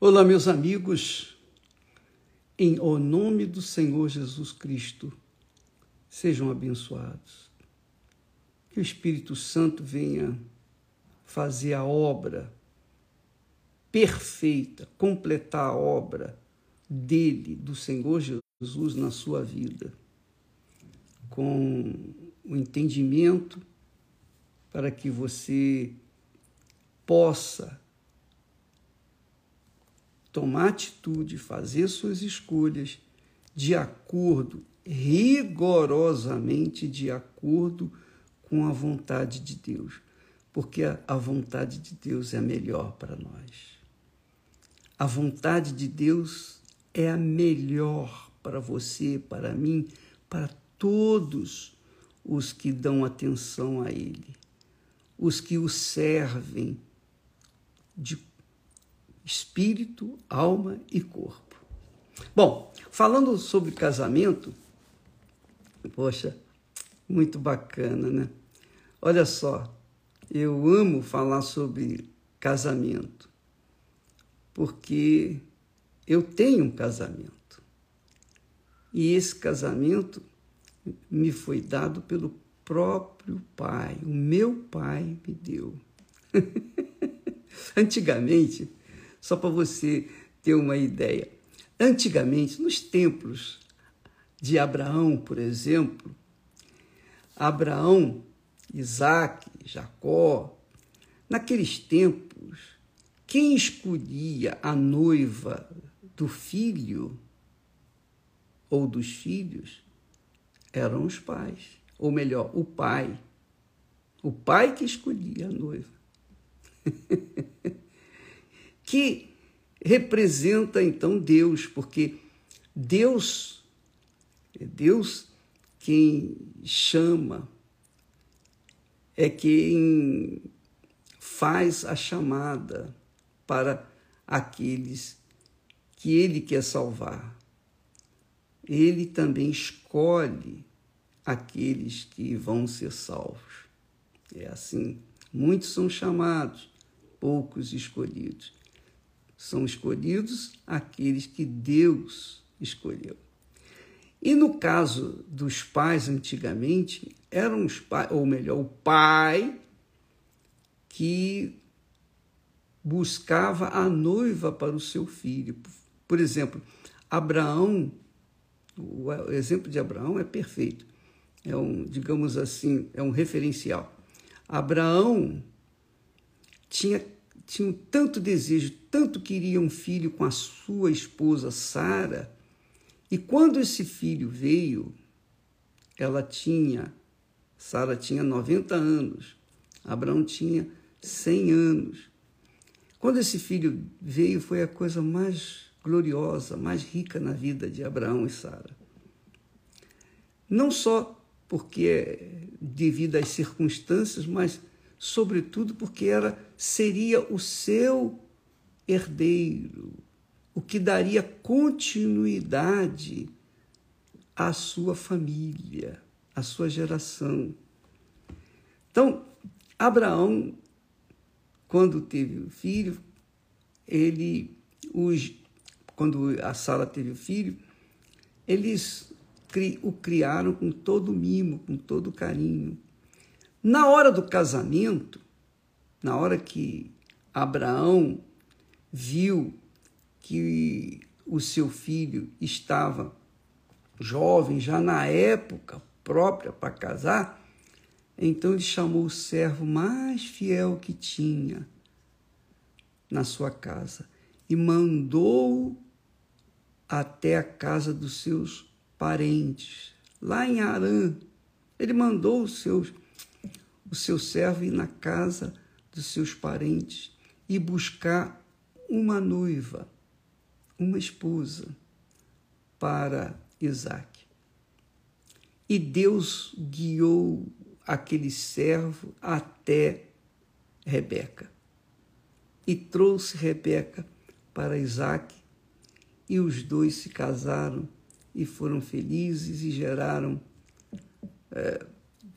Olá, meus amigos, em o nome do Senhor Jesus Cristo, sejam abençoados. Que o Espírito Santo venha fazer a obra perfeita, completar a obra dele, do Senhor Jesus, na sua vida, com o entendimento para que você possa tomar atitude, fazer suas escolhas de acordo, rigorosamente de acordo com a vontade de Deus, porque a vontade de Deus é a melhor para nós. A vontade de Deus é a melhor para você, para mim, para todos os que dão atenção a Ele, os que o servem de espírito, alma e corpo. Bom, falando sobre casamento, poxa, muito bacana, né? Olha só, eu amo falar sobre casamento, porque eu tenho um casamento. E esse casamento me foi dado pelo próprio pai, o meu pai me deu. Antigamente, só para você ter uma ideia. Antigamente, nos templos de Abraão, por exemplo, Abraão, Isaac, Jacó, naqueles tempos, quem escolhia a noiva do filho ou dos filhos eram os pais, ou melhor, o pai. O pai que escolhia a noiva. que representa então Deus, porque Deus é Deus quem chama, é quem faz a chamada para aqueles que ele quer salvar. Ele também escolhe aqueles que vão ser salvos. É assim. Muitos são chamados, poucos escolhidos são escolhidos aqueles que Deus escolheu. E no caso dos pais antigamente, eram os pais, ou melhor, o pai que buscava a noiva para o seu filho. Por exemplo, Abraão, o exemplo de Abraão é perfeito. É um, digamos assim, é um referencial. Abraão tinha tinham tanto desejo, tanto queriam um filho com a sua esposa Sara, e quando esse filho veio, ela tinha, Sara tinha 90 anos, Abraão tinha 100 anos. Quando esse filho veio, foi a coisa mais gloriosa, mais rica na vida de Abraão e Sara. Não só porque devido às circunstâncias, mas sobretudo porque era seria o seu herdeiro, o que daria continuidade à sua família, à sua geração. Então, Abraão, quando teve o filho, ele os quando a Sara teve o filho, eles o criaram com todo mimo, com todo carinho. Na hora do casamento, na hora que Abraão viu que o seu filho estava jovem, já na época própria para casar, então ele chamou o servo mais fiel que tinha na sua casa e mandou até a casa dos seus parentes, lá em Arã. Ele mandou os seus o seu servo ir na casa dos seus parentes e buscar uma noiva, uma esposa para Isaac. E Deus guiou aquele servo até Rebeca e trouxe Rebeca para Isaac e os dois se casaram e foram felizes e geraram é,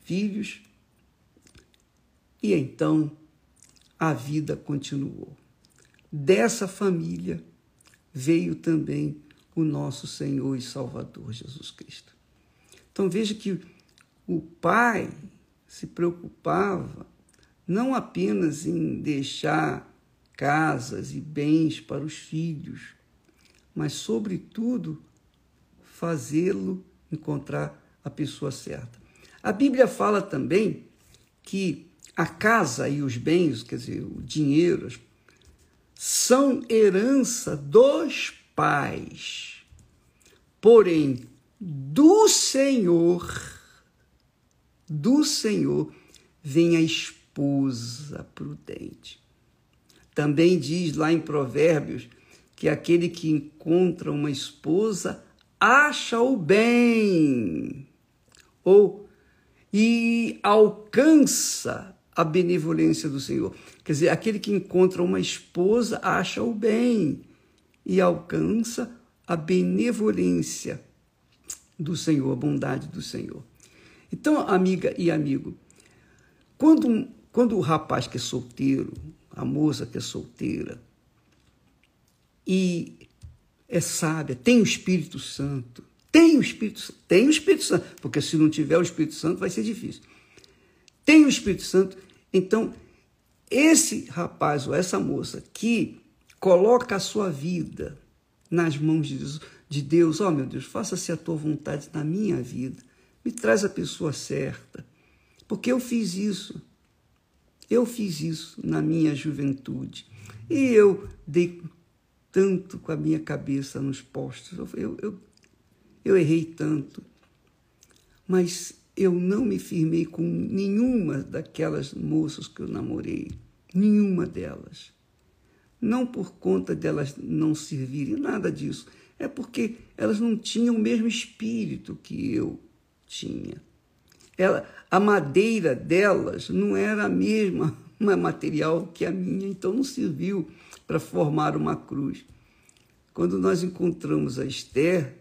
filhos e então a vida continuou. Dessa família veio também o nosso Senhor e Salvador Jesus Cristo. Então veja que o pai se preocupava não apenas em deixar casas e bens para os filhos, mas, sobretudo, fazê-lo encontrar a pessoa certa. A Bíblia fala também que a casa e os bens, quer dizer, o dinheiro, são herança dos pais. Porém, do Senhor, do Senhor, vem a esposa prudente. Também diz lá em Provérbios que aquele que encontra uma esposa acha o bem ou e alcança a benevolência do Senhor. Quer dizer, aquele que encontra uma esposa acha o bem e alcança a benevolência do Senhor, a bondade do Senhor. Então, amiga e amigo, quando, quando o rapaz que é solteiro, a moça que é solteira, e é sábia, tem o Espírito Santo, tem o Espírito tem o Espírito Santo, porque se não tiver o Espírito Santo vai ser difícil. Tem o Espírito Santo, então esse rapaz ou essa moça que coloca a sua vida nas mãos de Deus, de Deus, ó oh, meu Deus, faça-se a tua vontade na minha vida, me traz a pessoa certa, porque eu fiz isso, eu fiz isso na minha juventude. E eu dei tanto com a minha cabeça nos postos, eu, eu, eu errei tanto, mas eu não me firmei com nenhuma daquelas moças que eu namorei, nenhuma delas. Não por conta delas não servirem, nada disso. É porque elas não tinham o mesmo espírito que eu tinha. Ela, a madeira delas não era a mesma material que a minha, então não serviu para formar uma cruz. Quando nós encontramos a Esther,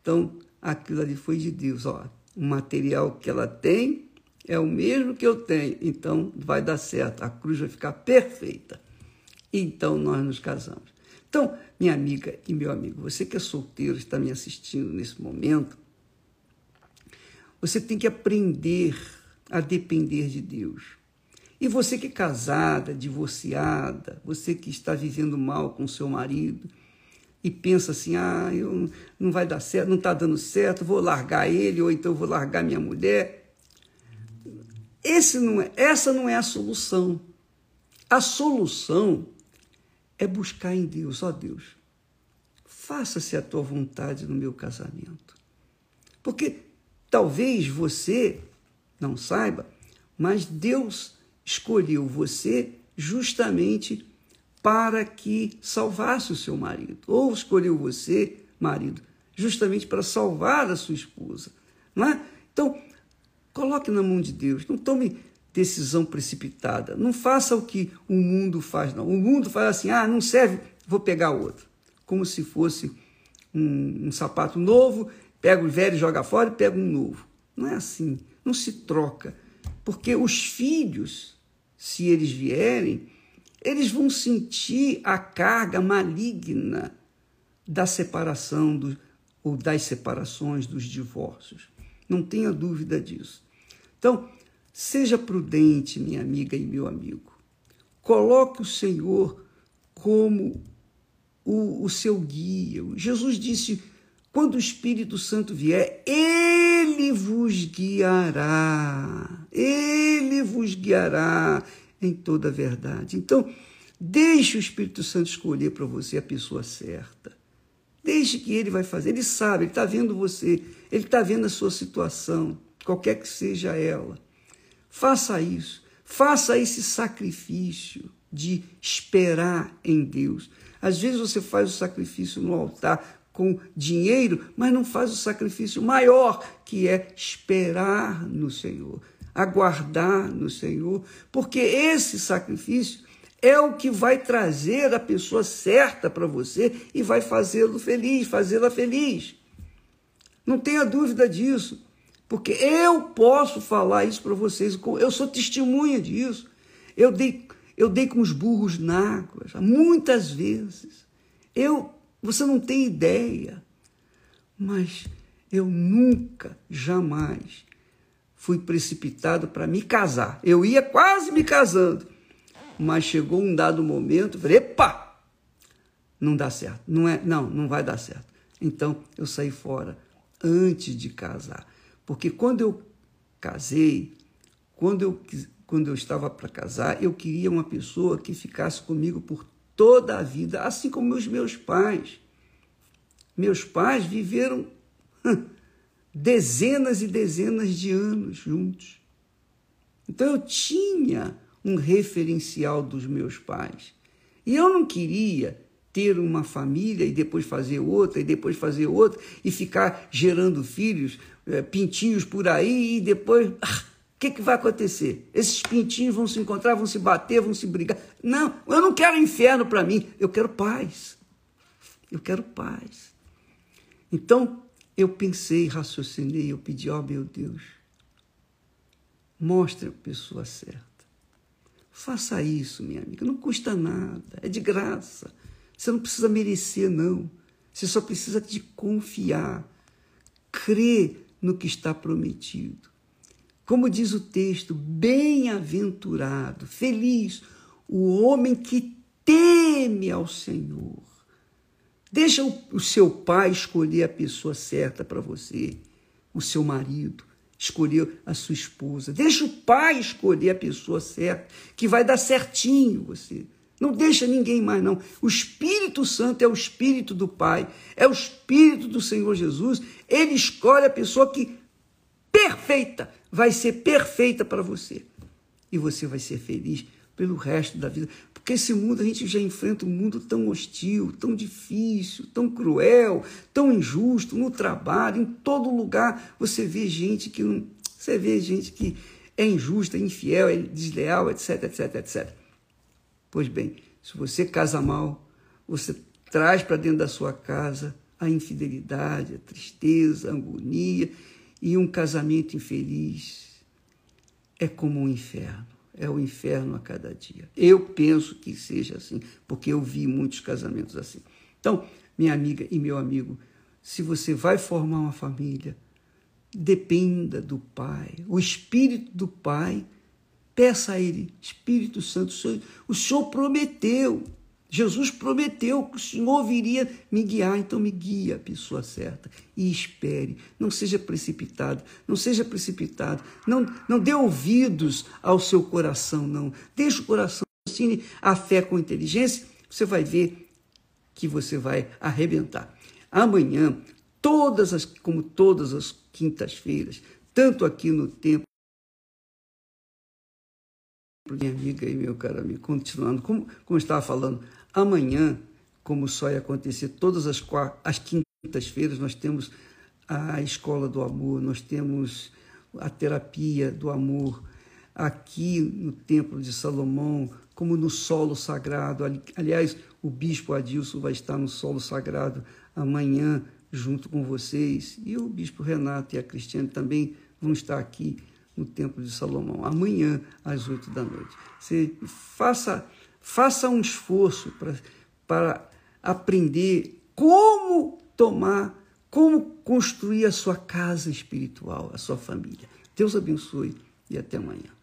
então, aquilo ali foi de Deus. Ó, o material que ela tem é o mesmo que eu tenho, então vai dar certo, a cruz vai ficar perfeita. Então nós nos casamos. Então, minha amiga e meu amigo, você que é solteiro, está me assistindo nesse momento, você tem que aprender a depender de Deus. E você que é casada, divorciada, você que está vivendo mal com seu marido, e pensa assim: ah, eu, não vai dar certo, não está dando certo, vou largar ele, ou então vou largar minha mulher. Esse não é, essa não é a solução. A solução é buscar em Deus, ó Deus, faça-se a tua vontade no meu casamento. Porque talvez você não saiba, mas Deus escolheu você justamente para que salvasse o seu marido, ou escolheu você, marido, justamente para salvar a sua esposa. Não é? Então, coloque na mão de Deus, não tome decisão precipitada, não faça o que o mundo faz, não. O mundo faz assim, ah, não serve, vou pegar outro. Como se fosse um, um sapato novo, pega o velho joga fora e pega um novo. Não é assim, não se troca. Porque os filhos, se eles vierem, eles vão sentir a carga maligna da separação do, ou das separações, dos divórcios. Não tenha dúvida disso. Então, seja prudente, minha amiga e meu amigo. Coloque o Senhor como o, o seu guia. Jesus disse: quando o Espírito Santo vier, ele vos guiará. Ele vos guiará em toda a verdade. Então, deixe o Espírito Santo escolher para você a pessoa certa. Deixe que ele vai fazer. Ele sabe, ele está vendo você, ele está vendo a sua situação, qualquer que seja ela. Faça isso. Faça esse sacrifício de esperar em Deus. Às vezes você faz o sacrifício no altar com dinheiro, mas não faz o sacrifício maior, que é esperar no Senhor aguardar no Senhor, porque esse sacrifício é o que vai trazer a pessoa certa para você e vai fazê-lo feliz, fazê-la feliz. Não tenha dúvida disso, porque eu posso falar isso para vocês, eu sou testemunha disso. Eu dei, eu dei com os burros na água, muitas vezes. Eu Você não tem ideia. Mas eu nunca, jamais fui precipitado para me casar. Eu ia quase me casando. Mas chegou um dado momento, falei, epa, não dá certo. Não é, não, não vai dar certo. Então eu saí fora antes de casar. Porque quando eu casei, quando eu, quando eu estava para casar, eu queria uma pessoa que ficasse comigo por toda a vida, assim como os meus pais. Meus pais viveram dezenas e dezenas de anos juntos. Então eu tinha um referencial dos meus pais. E eu não queria ter uma família e depois fazer outra, e depois fazer outra, e ficar gerando filhos, eh, pintinhos por aí, e depois. Ah, o que, que vai acontecer? Esses pintinhos vão se encontrar, vão se bater, vão se brigar. Não, eu não quero inferno para mim, eu quero paz. Eu quero paz. Então, eu pensei, raciocinei, eu pedi, ó oh, meu Deus, mostre a pessoa certa. Faça isso, minha amiga, não custa nada, é de graça. Você não precisa merecer, não. Você só precisa de confiar, crer no que está prometido. Como diz o texto, bem-aventurado, feliz o homem que teme ao Senhor. Deixa o, seu pai escolher a pessoa certa para você, o seu marido, escolher a sua esposa. Deixa o pai escolher a pessoa certa, que vai dar certinho você. Não deixa ninguém mais, não. O Espírito Santo é o Espírito do Pai, é o Espírito do Senhor Jesus. Ele escolhe a pessoa que perfeita, vai ser perfeita para você. E você vai ser feliz pelo resto da vida. Porque esse mundo, a gente já enfrenta um mundo tão hostil, tão difícil, tão cruel, tão injusto, no trabalho, em todo lugar. Você vê gente que não. Você vê gente que é injusta, é infiel, é desleal, etc, etc, etc. Pois bem, se você casa mal, você traz para dentro da sua casa a infidelidade, a tristeza, a agonia e um casamento infeliz. É como um inferno é o inferno a cada dia. Eu penso que seja assim, porque eu vi muitos casamentos assim. Então, minha amiga e meu amigo, se você vai formar uma família, dependa do Pai, o Espírito do Pai, peça a Ele, Espírito Santo, o Senhor, o Senhor prometeu Jesus prometeu que o Senhor viria me guiar, então me guia a pessoa certa e espere. Não seja precipitado, não seja precipitado. Não, não dê ouvidos ao seu coração, não. Deixe o coração, ensine a fé com inteligência, você vai ver que você vai arrebentar. Amanhã, todas as, como todas as quintas-feiras, tanto aqui no templo, minha amiga e meu caro amigo, continuando, como, como eu estava falando, amanhã, como só ia acontecer todas as, as quintas-feiras, nós temos a Escola do Amor, nós temos a terapia do amor aqui no Templo de Salomão, como no solo sagrado. Aliás, o Bispo Adilson vai estar no solo sagrado amanhã junto com vocês, e o Bispo Renato e a Cristiane também vão estar aqui no Templo de Salomão, amanhã às oito da noite. Você faça, faça um esforço para, aprender como tomar, como construir a sua casa espiritual, a sua família. Deus abençoe e até amanhã.